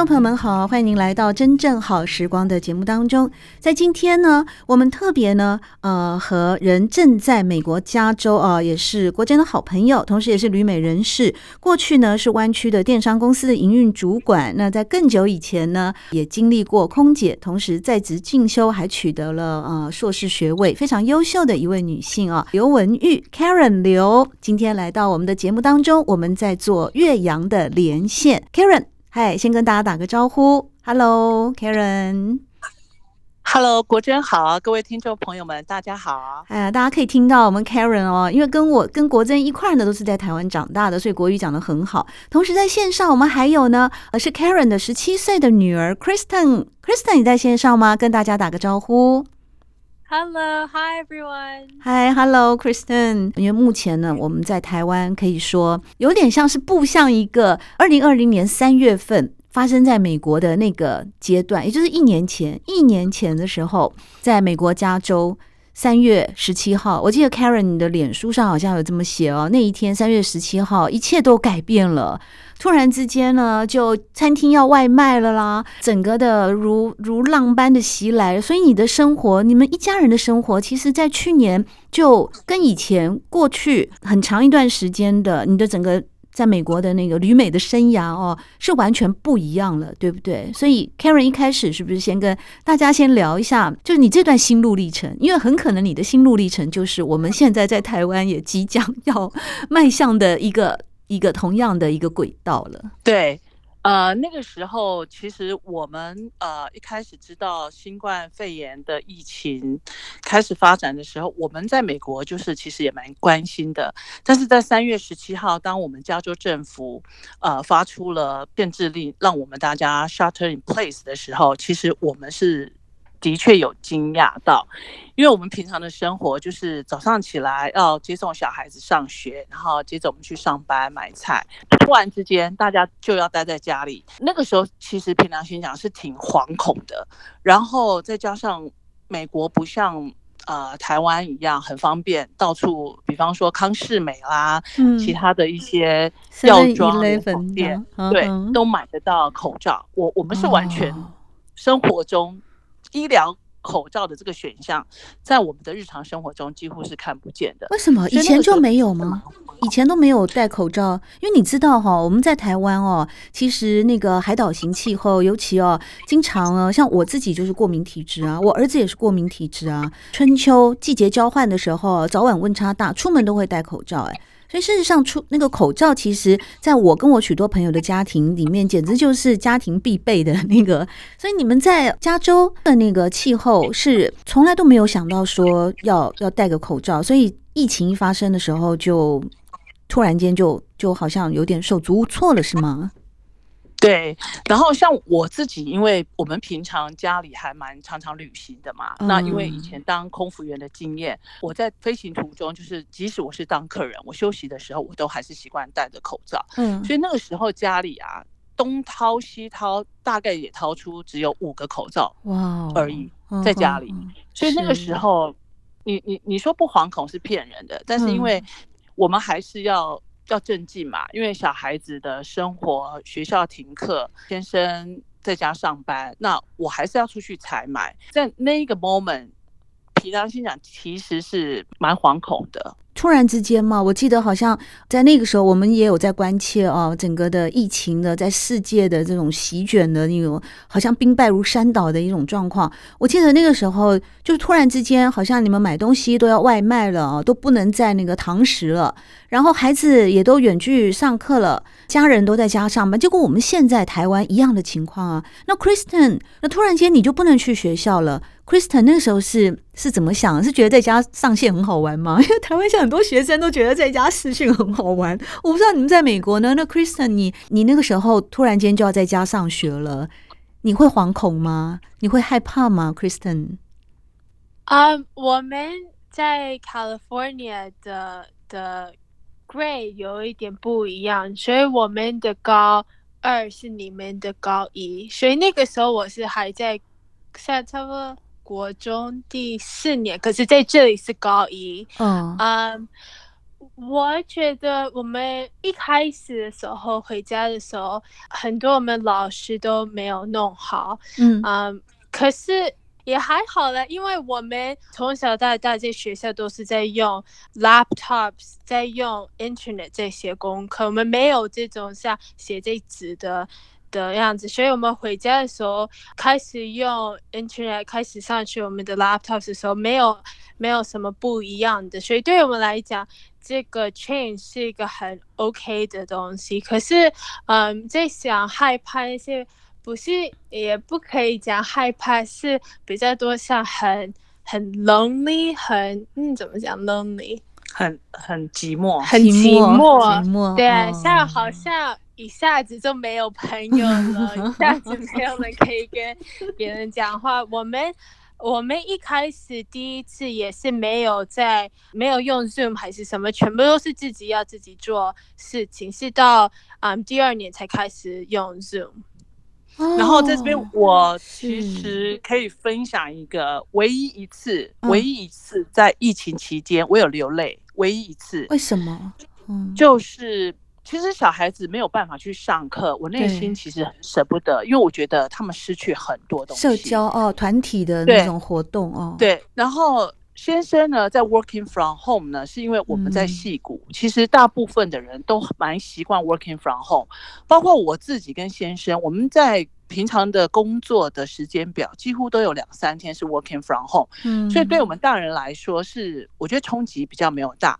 众朋友们好，欢迎您来到真正好时光的节目当中。在今天呢，我们特别呢，呃，和人正在美国加州啊、也是国珍的好朋友，同时也是旅美人士。过去呢是湾区的电商公司的营运主管，那在更久以前呢，也经历过空姐，同时在职进修，还取得了呃硕士学位，非常优秀的一位女性啊，刘文玉 Karen 刘，今天来到我们的节目当中，我们在做岳阳的连线，Karen。嗨，先跟大家打个招呼，Hello，Karen。Hello，国珍好，各位听众朋友们，大家好。哎呀，大家可以听到我们 Karen 哦，因为跟我跟国珍一块呢，都是在台湾长大的，所以国语讲得很好。同时在线上，我们还有呢，呃，是 Karen 的十七岁的女儿 Kristen。Kristen，你在线上吗？跟大家打个招呼。Hello，Hi everyone。Hi，Hello，Kristen。因为目前呢，我们在台湾可以说有点像是步向一个二零二零年三月份发生在美国的那个阶段，也就是一年前，一年前的时候，在美国加州三月十七号，我记得 Karen 你的脸书上好像有这么写哦，那一天三月十七号，一切都改变了。突然之间呢，就餐厅要外卖了啦，整个的如如浪般的袭来，所以你的生活，你们一家人的生活，其实在去年就跟以前过去很长一段时间的你的整个在美国的那个旅美的生涯哦，是完全不一样了，对不对？所以 Karen 一开始是不是先跟大家先聊一下，就是你这段心路历程？因为很可能你的心路历程就是我们现在在台湾也即将要迈向的一个。一个同样的一个轨道了。对，呃，那个时候其实我们呃一开始知道新冠肺炎的疫情开始发展的时候，我们在美国就是其实也蛮关心的。但是在三月十七号，当我们加州政府呃发出了变制令，让我们大家 shutter in place 的时候，其实我们是。的确有惊讶到，因为我们平常的生活就是早上起来要接送小孩子上学，然后接着我们去上班买菜，突然之间大家就要待在家里。那个时候其实凭良心讲是挺惶恐的，然后再加上美国不像呃台湾一样很方便，到处比方说康士美啦，嗯、其他的一些药妆店，对，都买得到口罩。我我们是完全生活中。医疗口罩的这个选项，在我们的日常生活中几乎是看不见的。为什么以前就没有吗？以前都没有戴口罩，因为你知道哈，我们在台湾哦，其实那个海岛型气候，尤其哦，经常啊，像我自己就是过敏体质啊，我儿子也是过敏体质啊。春秋季节交换的时候，早晚温差大，出门都会戴口罩哎。所以事实上，出那个口罩，其实在我跟我许多朋友的家庭里面，简直就是家庭必备的那个。所以你们在加州的那个气候是从来都没有想到说要要戴个口罩，所以疫情一发生的时候，就突然间就就好像有点手足无措了，是吗？对，然后像我自己，因为我们平常家里还蛮常常旅行的嘛，嗯、那因为以前当空服员的经验，我在飞行途中，就是即使我是当客人，我休息的时候，我都还是习惯戴着口罩。嗯，所以那个时候家里啊，东掏西掏，大概也掏出只有五个口罩哇而已，在家里。所以那个时候，你你你说不惶恐是骗人的，但是因为我们还是要。要镇静嘛，因为小孩子的生活，学校停课，先生在家上班，那我还是要出去采买，在那一个 moment，平常心想，其实是蛮惶恐的。突然之间嘛，我记得好像在那个时候，我们也有在关切啊，整个的疫情的在世界的这种席卷的那种，好像兵败如山倒的一种状况。我记得那个时候，就突然之间，好像你们买东西都要外卖了，都不能在那个堂食了，然后孩子也都远距上课了，家人都在家上班。结果我们现在台湾一样的情况啊，那 Kristen，那突然间你就不能去学校了。Kristen 那个时候是是怎么想？是觉得在家上线很好玩吗？因为台湾现在很多学生都觉得在家视讯很好玩。我不知道你们在美国呢？那 Kristen，你你那个时候突然间就要在家上学了，你会惶恐吗？你会害怕吗？Kristen？啊我们在 California 的的 grade 有一点不一样，所以我们的高二是你们的高一，所以那个时候我是还在在差不多国中第四年，可是在这里是高一。嗯，啊，um, 我觉得我们一开始的时候回家的时候，很多我们老师都没有弄好。嗯，啊，um, 可是。也还好了，因为我们从小到大在学校都是在用 laptops，在用 internet 这些功课，我们没有这种像写这纸的的样子，所以我们回家的时候开始用 internet，开始上去我们的 laptops 的时候，没有没有什么不一样的，所以对我们来讲，这个 change 是一个很 OK 的东西。可是，嗯，在想害怕一些。不是，也不可以讲害怕，是比较多像很很 lonely，很嗯，怎么讲 lonely，很很寂寞，很寂寞，寂寞，对，哦、像好像一下子就没有朋友了，一下子没有人可以跟别人讲话。我们我们一开始第一次也是没有在没有用 Zoom 还是什么，全部都是自己要自己做事情，是到嗯第二年才开始用 Zoom。然后在这边，我其实可以分享一个唯一一次，唯一一次在疫情期间我有流泪，唯一一次。为什么？嗯，就是其实小孩子没有办法去上课，我内心其实很舍不得，因为我觉得他们失去很多东西，社交哦，团体的那种活动哦。对，然后。先生呢，在 working from home 呢，是因为我们在戏谷，嗯、其实大部分的人都蛮习惯 working from home，包括我自己跟先生，我们在平常的工作的时间表几乎都有两三天是 working from home，嗯，所以对我们大人来说是，我觉得冲击比较没有大，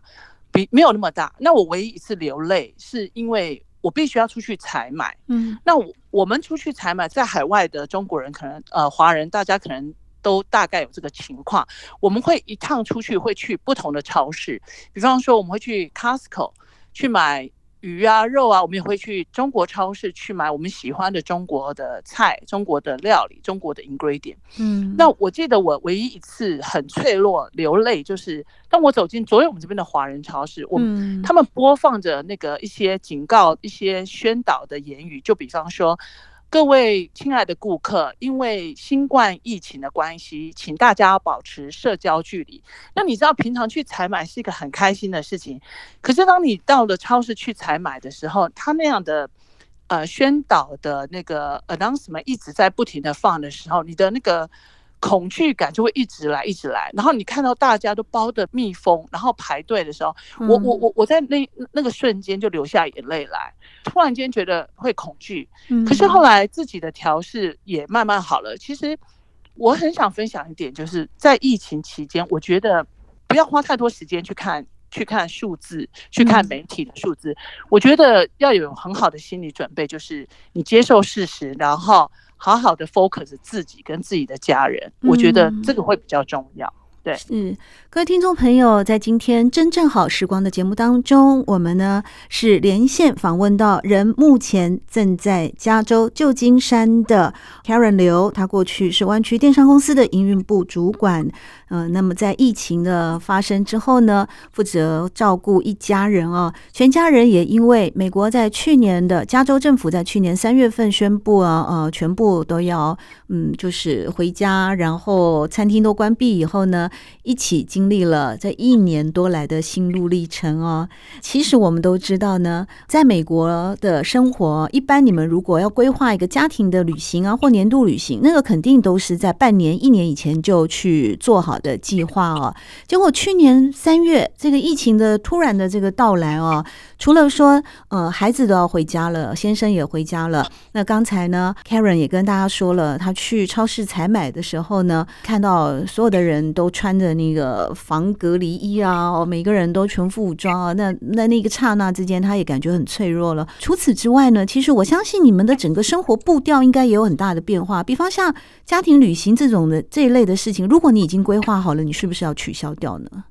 比没有那么大。那我唯一一次流泪是因为我必须要出去采买，嗯，那我我们出去采买，在海外的中国人可能呃华人，大家可能。都大概有这个情况，我们会一趟出去会去不同的超市，比方说我们会去 Costco 去买鱼啊肉啊，我们也会去中国超市去买我们喜欢的中国的菜、中国的料理、中国的 ingredient。嗯，那我记得我唯一一次很脆弱流泪，就是当我走进所有我们这边的华人超市，我们他们播放着那个一些警告、一些宣导的言语，就比方说。各位亲爱的顾客，因为新冠疫情的关系，请大家保持社交距离。那你知道，平常去采买是一个很开心的事情，可是当你到了超市去采买的时候，他那样的呃宣导的那个 announcement 一直在不停的放的时候，你的那个。恐惧感就会一直来，一直来。然后你看到大家都包的密封，然后排队的时候，嗯、我我我我在那那个瞬间就流下眼泪来，突然间觉得会恐惧。嗯、可是后来自己的调试也慢慢好了。其实我很想分享一点，就是在疫情期间，我觉得不要花太多时间去看去看数字，去看媒体的数字。嗯、我觉得要有很好的心理准备，就是你接受事实，然后。好好的 focus 自己跟自己的家人，我觉得这个会比较重要。对，嗯，各位听众朋友，在今天真正好时光的节目当中，我们呢是连线访问到人目前正在加州旧金山的 Karen 刘，他过去是湾区电商公司的营运部主管，嗯、呃，那么在疫情的发生之后呢，负责照顾一家人啊，全家人也因为美国在去年的加州政府在去年三月份宣布啊，呃，全部都要嗯，就是回家，然后餐厅都关闭以后呢。一起经历了这一年多来的心路历程哦。其实我们都知道呢，在美国的生活，一般你们如果要规划一个家庭的旅行啊，或年度旅行，那个肯定都是在半年、一年以前就去做好的计划哦。结果去年三月，这个疫情的突然的这个到来哦，除了说呃孩子都要回家了，先生也回家了。那刚才呢，Karen 也跟大家说了，他去超市采买的时候呢，看到所有的人都。穿着那个防隔离衣啊，哦，每个人都全副武装啊，那那那个刹那之间，他也感觉很脆弱了。除此之外呢，其实我相信你们的整个生活步调应该也有很大的变化。比方像家庭旅行这种的这一类的事情，如果你已经规划好了，你是不是要取消掉呢？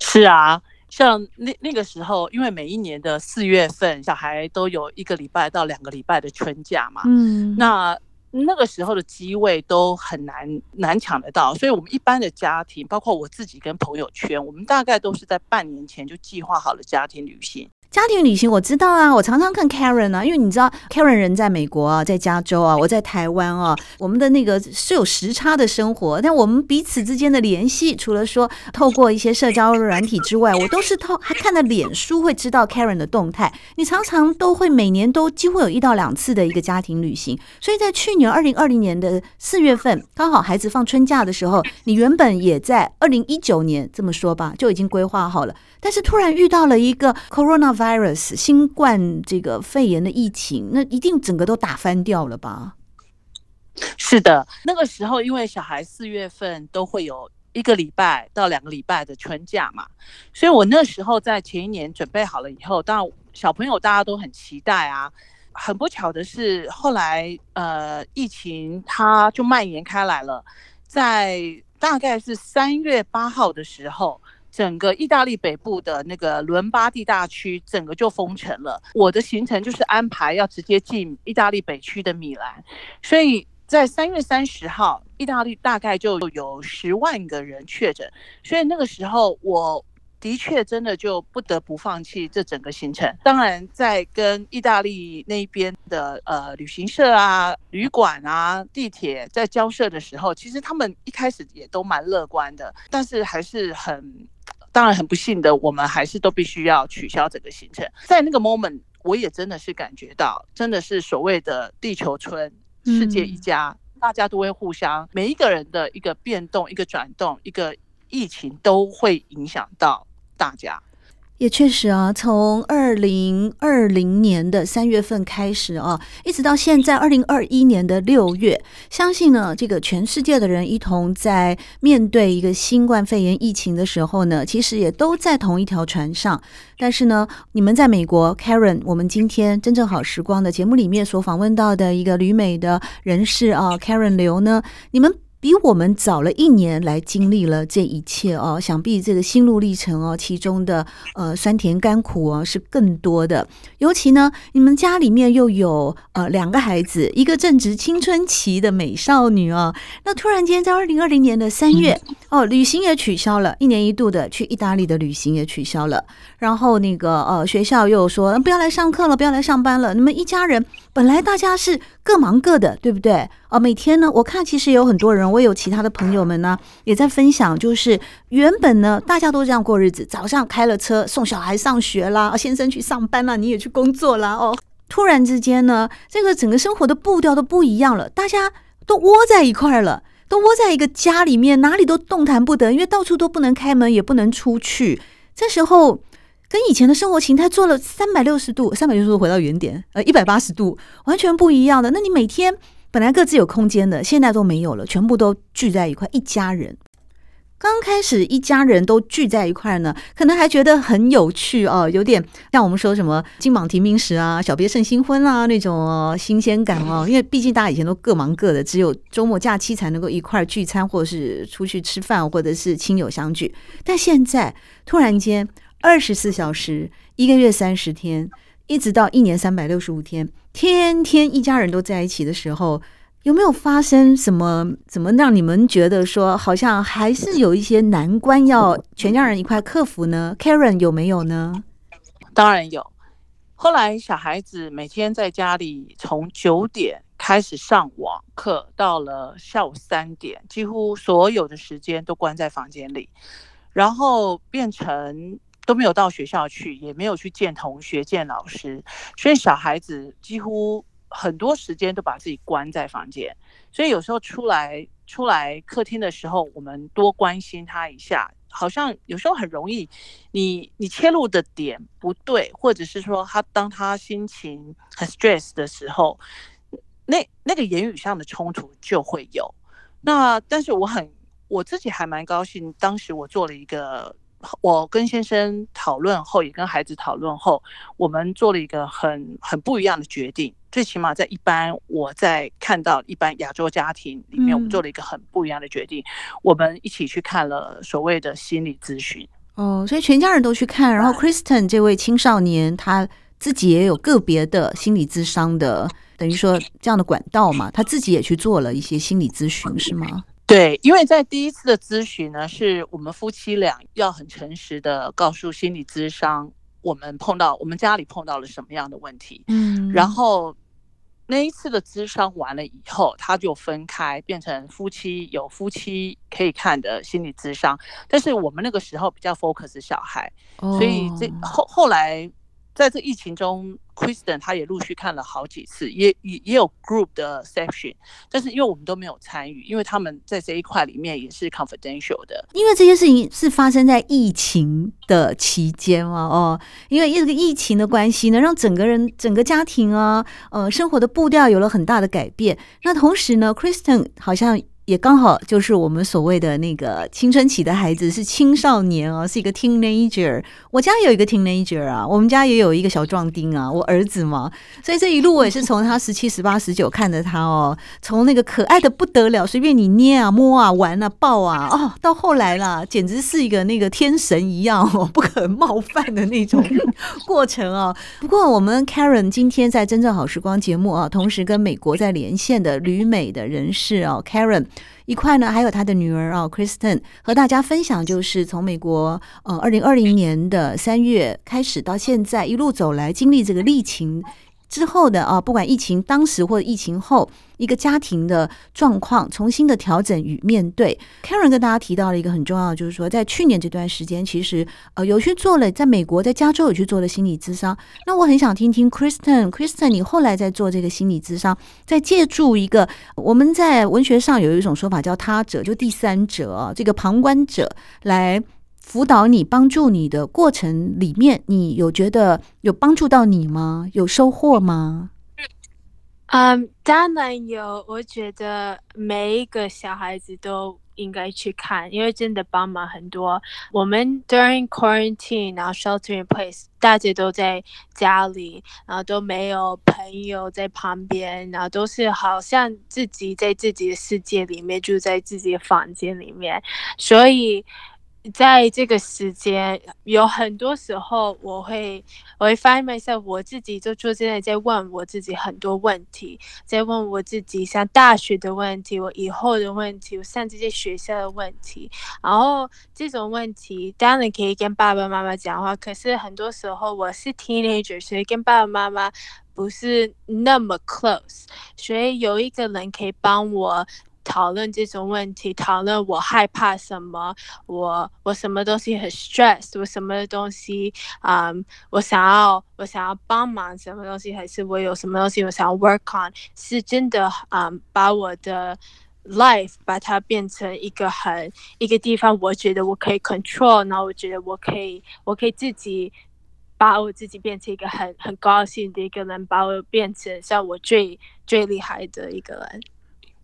是啊。像那那个时候，因为每一年的四月份，小孩都有一个礼拜到两个礼拜的春假嘛，嗯，那那个时候的机位都很难难抢得到，所以我们一般的家庭，包括我自己跟朋友圈，我们大概都是在半年前就计划好了家庭旅行。家庭旅行我知道啊，我常常看 Karen 啊，因为你知道 Karen 人在美国啊，在加州啊，我在台湾啊，我们的那个是有时差的生活，但我们彼此之间的联系，除了说透过一些社交软体之外，我都是透还看了脸书会知道 Karen 的动态。你常常都会每年都几乎有一到两次的一个家庭旅行，所以在去年二零二零年的四月份，刚好孩子放春假的时候，你原本也在二零一九年这么说吧，就已经规划好了。但是突然遇到了一个 coronavirus 新冠这个肺炎的疫情，那一定整个都打翻掉了吧？是的，那个时候因为小孩四月份都会有一个礼拜到两个礼拜的春假嘛，所以我那时候在前一年准备好了以后，当然小朋友大家都很期待啊。很不巧的是，后来呃疫情它就蔓延开来了，在大概是三月八号的时候。整个意大利北部的那个伦巴第大区，整个就封城了。我的行程就是安排要直接进意大利北区的米兰，所以在三月三十号，意大利大概就有十万个人确诊。所以那个时候，我的确真的就不得不放弃这整个行程。当然，在跟意大利那边的呃旅行社啊、旅馆啊、地铁在交涉的时候，其实他们一开始也都蛮乐观的，但是还是很。当然很不幸的，我们还是都必须要取消整个行程。在那个 moment，我也真的是感觉到，真的是所谓的地球村，世界一家，嗯、大家都会互相，每一个人的一个变动、一个转动、一个疫情，都会影响到大家。也确实啊，从二零二零年的三月份开始啊，一直到现在二零二一年的六月，相信呢，这个全世界的人一同在面对一个新冠肺炎疫情的时候呢，其实也都在同一条船上。但是呢，你们在美国，Karen，我们今天真正好时光的节目里面所访问到的一个旅美的人士啊，Karen 刘呢，你们。比我们早了一年来经历了这一切哦，想必这个心路历程哦，其中的呃酸甜甘苦哦是更多的。尤其呢，你们家里面又有呃两个孩子，一个正值青春期的美少女哦，那突然间在二零二零年的三月哦，旅行也取消了，一年一度的去意大利的旅行也取消了。然后那个呃学校又说不要来上课了，不要来上班了。你们一家人本来大家是各忙各的，对不对？哦，每天呢，我看其实有很多人，我有其他的朋友们呢，也在分享，就是原本呢，大家都这样过日子，早上开了车送小孩上学啦，先生去上班啦，你也去工作啦，哦，突然之间呢，这个整个生活的步调都不一样了，大家都窝在一块儿了，都窝在一个家里面，哪里都动弹不得，因为到处都不能开门，也不能出去。这时候跟以前的生活形态做了三百六十度，三百六十度回到原点，呃，一百八十度完全不一样的。那你每天。本来各自有空间的，现在都没有了，全部都聚在一块，一家人。刚开始一家人都聚在一块呢，可能还觉得很有趣哦，有点像我们说什么金榜题名时啊，小别胜新婚啊那种哦，新鲜感哦。因为毕竟大家以前都各忙各的，只有周末假期才能够一块聚餐，或者是出去吃饭，或者是亲友相聚。但现在突然间，二十四小时，一个月三十天。一直到一年三百六十五天，天天一家人都在一起的时候，有没有发生什么？怎么让你们觉得说好像还是有一些难关要全家人一块克服呢？Karen 有没有呢？当然有。后来小孩子每天在家里从九点开始上网课，到了下午三点，几乎所有的时间都关在房间里，然后变成。都没有到学校去，也没有去见同学、见老师，所以小孩子几乎很多时间都把自己关在房间。所以有时候出来出来客厅的时候，我们多关心他一下，好像有时候很容易你，你切入的点不对，或者是说他当他心情很 stress 的时候，那那个言语上的冲突就会有。那但是我很。我自己还蛮高兴，当时我做了一个，我跟先生讨论后，也跟孩子讨论后，我们做了一个很很不一样的决定。最起码在一般我在看到一般亚洲家庭里面，我们做了一个很不一样的决定，嗯、我们一起去看了所谓的心理咨询。哦，所以全家人都去看，然后 Kristen 这位青少年他自己也有个别的心理咨商的，等于说这样的管道嘛，他自己也去做了一些心理咨询，是吗？对，因为在第一次的咨询呢，是我们夫妻俩要很诚实的告诉心理咨商，我们碰到我们家里碰到了什么样的问题。嗯，然后那一次的咨商完了以后，他就分开变成夫妻有夫妻可以看的心理咨商，但是我们那个时候比较 focus 小孩，所以这后后来。在这疫情中，Kristen 他也陆续看了好几次，也也也有 group 的 section，但是因为我们都没有参与，因为他们在这一块里面也是 confidential 的。因为这些事情是发生在疫情的期间嘛，哦，因为这个疫情的关系呢，让整个人整个家庭啊，呃，生活的步调有了很大的改变。那同时呢，Kristen 好像。也刚好就是我们所谓的那个青春期的孩子是青少年哦，是一个 teenager。我家有一个 teenager 啊，我们家也有一个小壮丁啊，我儿子嘛。所以这一路我也是从他十七、十八、十九看着他哦，从那个可爱的不得了，随便你捏啊、摸啊、玩啊、抱啊，哦，到后来啦，简直是一个那个天神一样哦，不可冒犯的那种 过程哦。不过我们 Karen 今天在真正好时光节目啊，同时跟美国在连线的旅美的人士哦，Karen。一块呢，还有他的女儿啊，Kristen 和大家分享，就是从美国呃，二零二零年的三月开始到现在一路走来，经历这个疫情。之后的啊，不管疫情当时或者疫情后，一个家庭的状况重新的调整与面对。Karen 跟大家提到了一个很重要的，就是说在去年这段时间，其实呃有去做了，在美国在加州有去做了心理咨商。那我很想听听 Kristen，Kristen 你后来在做这个心理咨商，在借助一个我们在文学上有一种说法叫他者，就第三者，这个旁观者来。辅导你、帮助你的过程里面，你有觉得有帮助到你吗？有收获吗？嗯当然有。我觉得每一个小孩子都应该去看，因为真的帮忙很多。我们 during quarantine，然后 shelter in place，大家都在家里，然后都没有朋友在旁边，然后都是好像自己在自己的世界里面，住在自己的房间里面，所以。在这个时间，有很多时候我会，我会 find myself，我自己就坐在那在问我自己很多问题，在问我自己像大学的问题，我以后的问题，我上这些学校的问题，然后这种问题当然可以跟爸爸妈妈讲话，可是很多时候我是 teenager，所以跟爸爸妈妈不是那么 close，所以有一个人可以帮我。讨论这种问题，讨论我害怕什么，我我什么东西很 stress，我什么东西，嗯，我想要我想要帮忙什么东西，还是我有什么东西我想要 work on，是真的，嗯，把我的 life 把它变成一个很一个地方，我觉得我可以 control，然后我觉得我可以我可以自己把我自己变成一个很很高兴的一个人，把我变成像我最最厉害的一个人。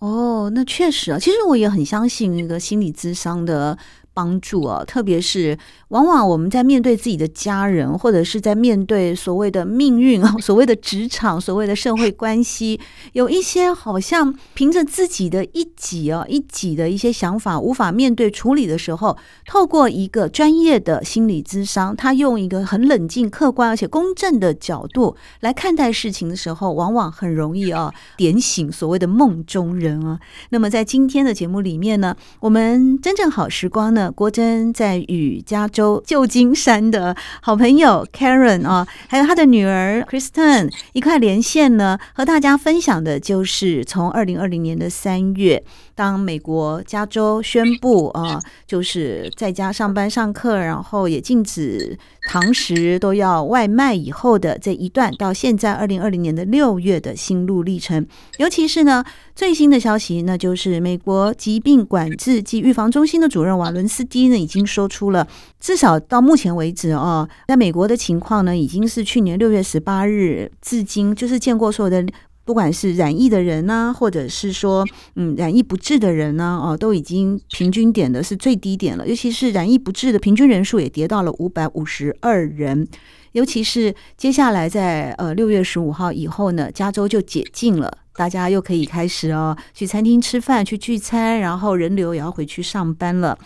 哦，那确实啊，其实我也很相信那个心理智商的。帮助啊，特别是往往我们在面对自己的家人，或者是在面对所谓的命运啊，所谓的职场，所谓的社会关系，有一些好像凭着自己的一己啊一己的一些想法无法面对处理的时候，透过一个专业的心理咨商，他用一个很冷静、客观而且公正的角度来看待事情的时候，往往很容易啊点醒所谓的梦中人啊。那么在今天的节目里面呢，我们真正好时光呢。郭真在与加州旧金山的好朋友 Karen 啊，还有他的女儿 Kristen 一块连线呢，和大家分享的就是从二零二零年的三月，当美国加州宣布啊，就是在家上班上课，然后也禁止堂食都要外卖以后的这一段，到现在二零二零年的六月的心路历程，尤其是呢。最新的消息，那就是美国疾病管制及预防中心的主任瓦伦斯基呢，已经说出了，至少到目前为止啊、哦，在美国的情况呢，已经是去年六月十八日至今，就是见过所有的不管是染疫的人呢、或者是说嗯染疫不治的人呢，哦，都已经平均点的是最低点了。尤其是染疫不治的平均人数也跌到了五百五十二人。尤其是接下来在呃六月十五号以后呢，加州就解禁了，大家又可以开始哦去餐厅吃饭、去聚餐，然后人流也要回去上班了。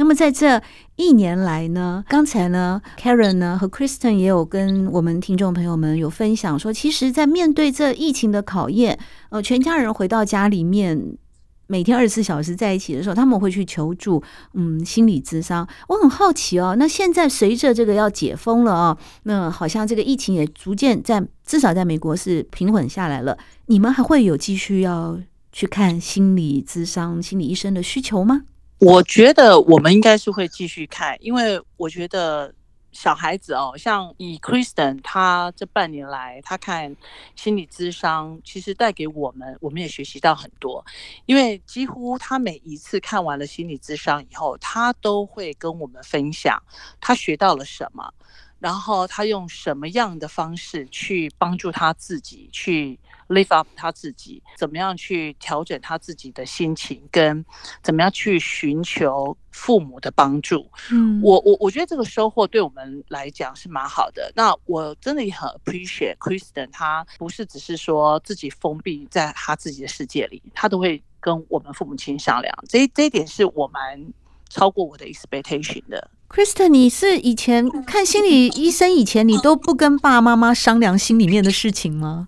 那么在这一年来呢，刚才呢，Karen 呢和 Kristen 也有跟我们听众朋友们有分享说，其实，在面对这疫情的考验，呃，全家人回到家里面，每天二十四小时在一起的时候，他们会去求助，嗯，心理咨商。我很好奇哦，那现在随着这个要解封了哦，那好像这个疫情也逐渐在至少在美国是平稳下来了，你们还会有继续要去看心理咨商、心理医生的需求吗？我觉得我们应该是会继续看，因为我觉得小孩子哦，像以 Kristen 他这半年来他看心理咨商，其实带给我们，我们也学习到很多。因为几乎他每一次看完了心理咨商以后，他都会跟我们分享他学到了什么，然后他用什么样的方式去帮助他自己去。Lift up 他自己怎么样去调整他自己的心情，跟怎么样去寻求父母的帮助。嗯，我我我觉得这个收获对我们来讲是蛮好的。那我真的也很 appreciate Kristen，他不是只是说自己封闭在他自己的世界里，他都会跟我们父母亲商量。这这一点是我蛮超过我的 expectation 的。Kristen，你是以前看心理医生以前，你都不跟爸爸妈妈商量心里面的事情吗？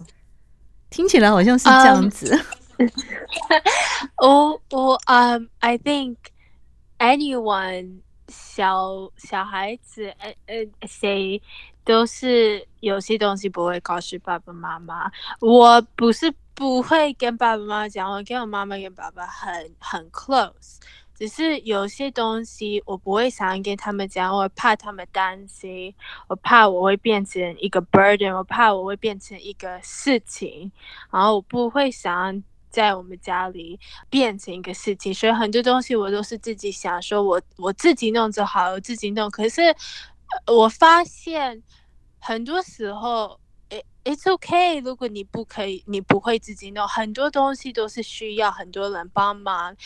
听起来好像是这样子。我我嗯，I think anyone 小小孩子呃呃谁都是有些东西不会告诉爸爸妈妈。我不是不会跟爸爸妈妈讲，我跟我妈妈跟爸爸很很 close。只是有些东西我不会想跟他们讲，我怕他们担心，我怕我会变成一个 burden，我怕我会变成一个事情，然后我不会想在我们家里变成一个事情，所以很多东西我都是自己想说我我自己弄就好，我自己弄。可是我发现很多时候，it's okay，如果你不可以，你不会自己弄，很多东西都是需要很多人帮忙，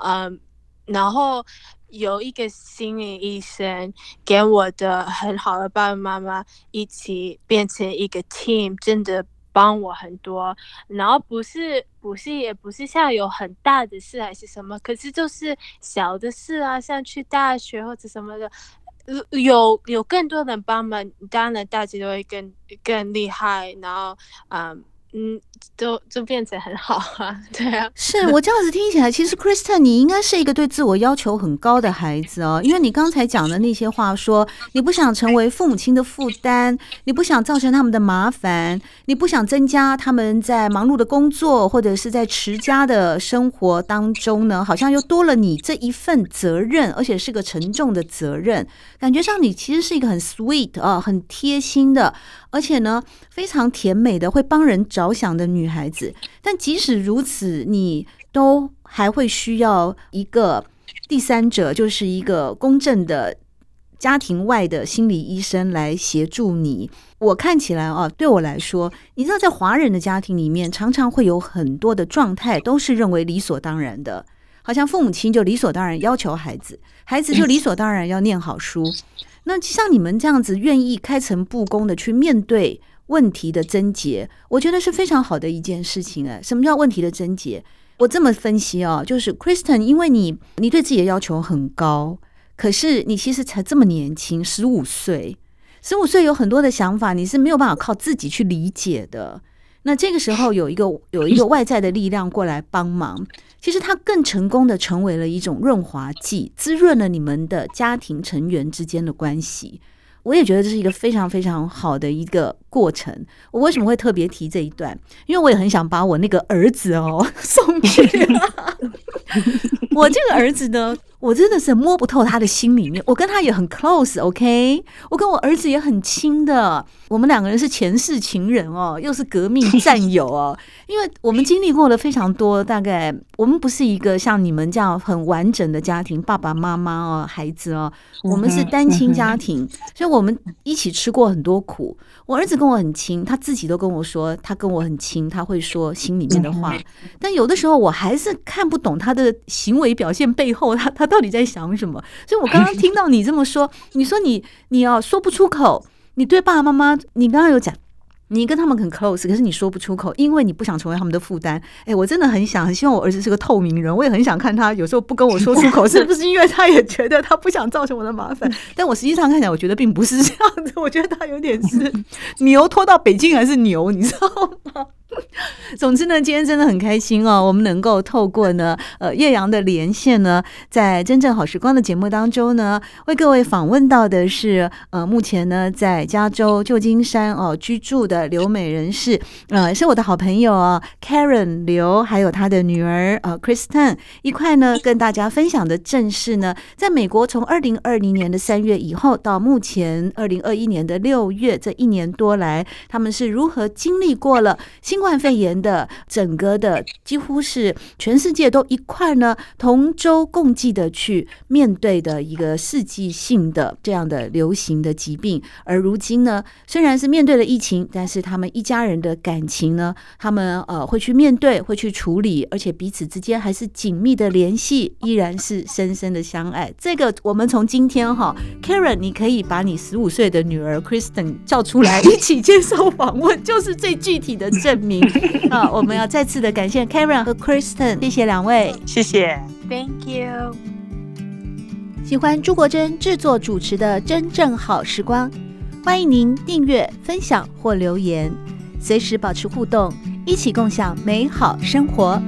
嗯。然后有一个心理医生给我的很好的爸爸妈妈一起变成一个 team，真的帮我很多。然后不是不是也不是像有很大的事还是什么，可是就是小的事啊，像去大学或者什么的，有有更多人帮忙，当然大家都会更更厉害。然后嗯。嗯，就就变成很好啊，对啊，是我这样子听起来，其实 Kristen 你应该是一个对自我要求很高的孩子哦，因为你刚才讲的那些话说，你不想成为父母亲的负担，你不想造成他们的麻烦，你不想增加他们在忙碌的工作或者是在持家的生活当中呢，好像又多了你这一份责任，而且是个沉重的责任，感觉上你其实是一个很 sweet 啊，很贴心的。而且呢，非常甜美的会帮人找着想的女孩子，但即使如此，你都还会需要一个第三者，就是一个公正的家庭外的心理医生来协助你。我看起来啊，对我来说，你知道，在华人的家庭里面，常常会有很多的状态都是认为理所当然的，好像父母亲就理所当然要求孩子，孩子就理所当然要念好书。那像你们这样子愿意开诚布公的去面对问题的症结，我觉得是非常好的一件事情哎。什么叫问题的症结？我这么分析哦，就是 Kristen，因为你你对自己的要求很高，可是你其实才这么年轻，十五岁，十五岁有很多的想法，你是没有办法靠自己去理解的。那这个时候有一个有一个外在的力量过来帮忙，其实它更成功的成为了一种润滑剂，滋润了你们的家庭成员之间的关系。我也觉得这是一个非常非常好的一个过程。我为什么会特别提这一段？因为我也很想把我那个儿子哦 送去。我这个儿子呢，我真的是摸不透他的心里面。我跟他也很 close，OK？我跟我儿子也很亲的，我们两个人是前世情人哦，又是革命战友哦。因为我们经历过了非常多，大概我们不是一个像你们这样很完整的家庭，爸爸妈妈哦，孩子哦，我们是单亲家庭，所以我们一起吃过很多苦。我儿子跟我很亲，他自己都跟我说，他跟我很亲，他会说心里面的话。但有的时候我还是看不懂他的行为表现背后，他他到底在想什么。所以我刚刚听到你这么说，你说你你要说不出口，你对爸爸妈妈，你刚刚有讲。你跟他们很 close，可是你说不出口，因为你不想成为他们的负担。哎，我真的很想，很希望我儿子是个透明人，我也很想看他有时候不跟我说出口，是不是因为他也觉得他不想造成我的麻烦？但我实际上看起来，我觉得并不是这样子，我觉得他有点是 牛拖到北京还是牛，你知道吗？总之呢，今天真的很开心哦，我们能够透过呢，呃，岳阳的连线呢，在真正好时光的节目当中呢，为各位访问到的是，呃，目前呢在加州旧金山哦居住的留美人士，呃，是我的好朋友啊，Karen 刘，还有他的女儿呃 Kristen 一块呢跟大家分享的正是呢，在美国从二零二零年的三月以后到目前二零二一年的六月这一年多来，他们是如何经历过了新冠肺炎的整个的几乎是全世界都一块呢同舟共济的去面对的一个世纪性的这样的流行的疾病，而如今呢，虽然是面对了疫情，但是他们一家人的感情呢，他们呃会去面对，会去处理，而且彼此之间还是紧密的联系，依然是深深的相爱。这个我们从今天哈，Karen，你可以把你十五岁的女儿 Kristen 叫出来 一起接受访问，就是最具体的证明。啊，我们要再次的感谢 Karen 和 Kristen，谢谢两位，谢谢，Thank you。喜欢朱国珍制作主持的《真正好时光》，欢迎您订阅、分享或留言，随时保持互动，一起共享美好生活。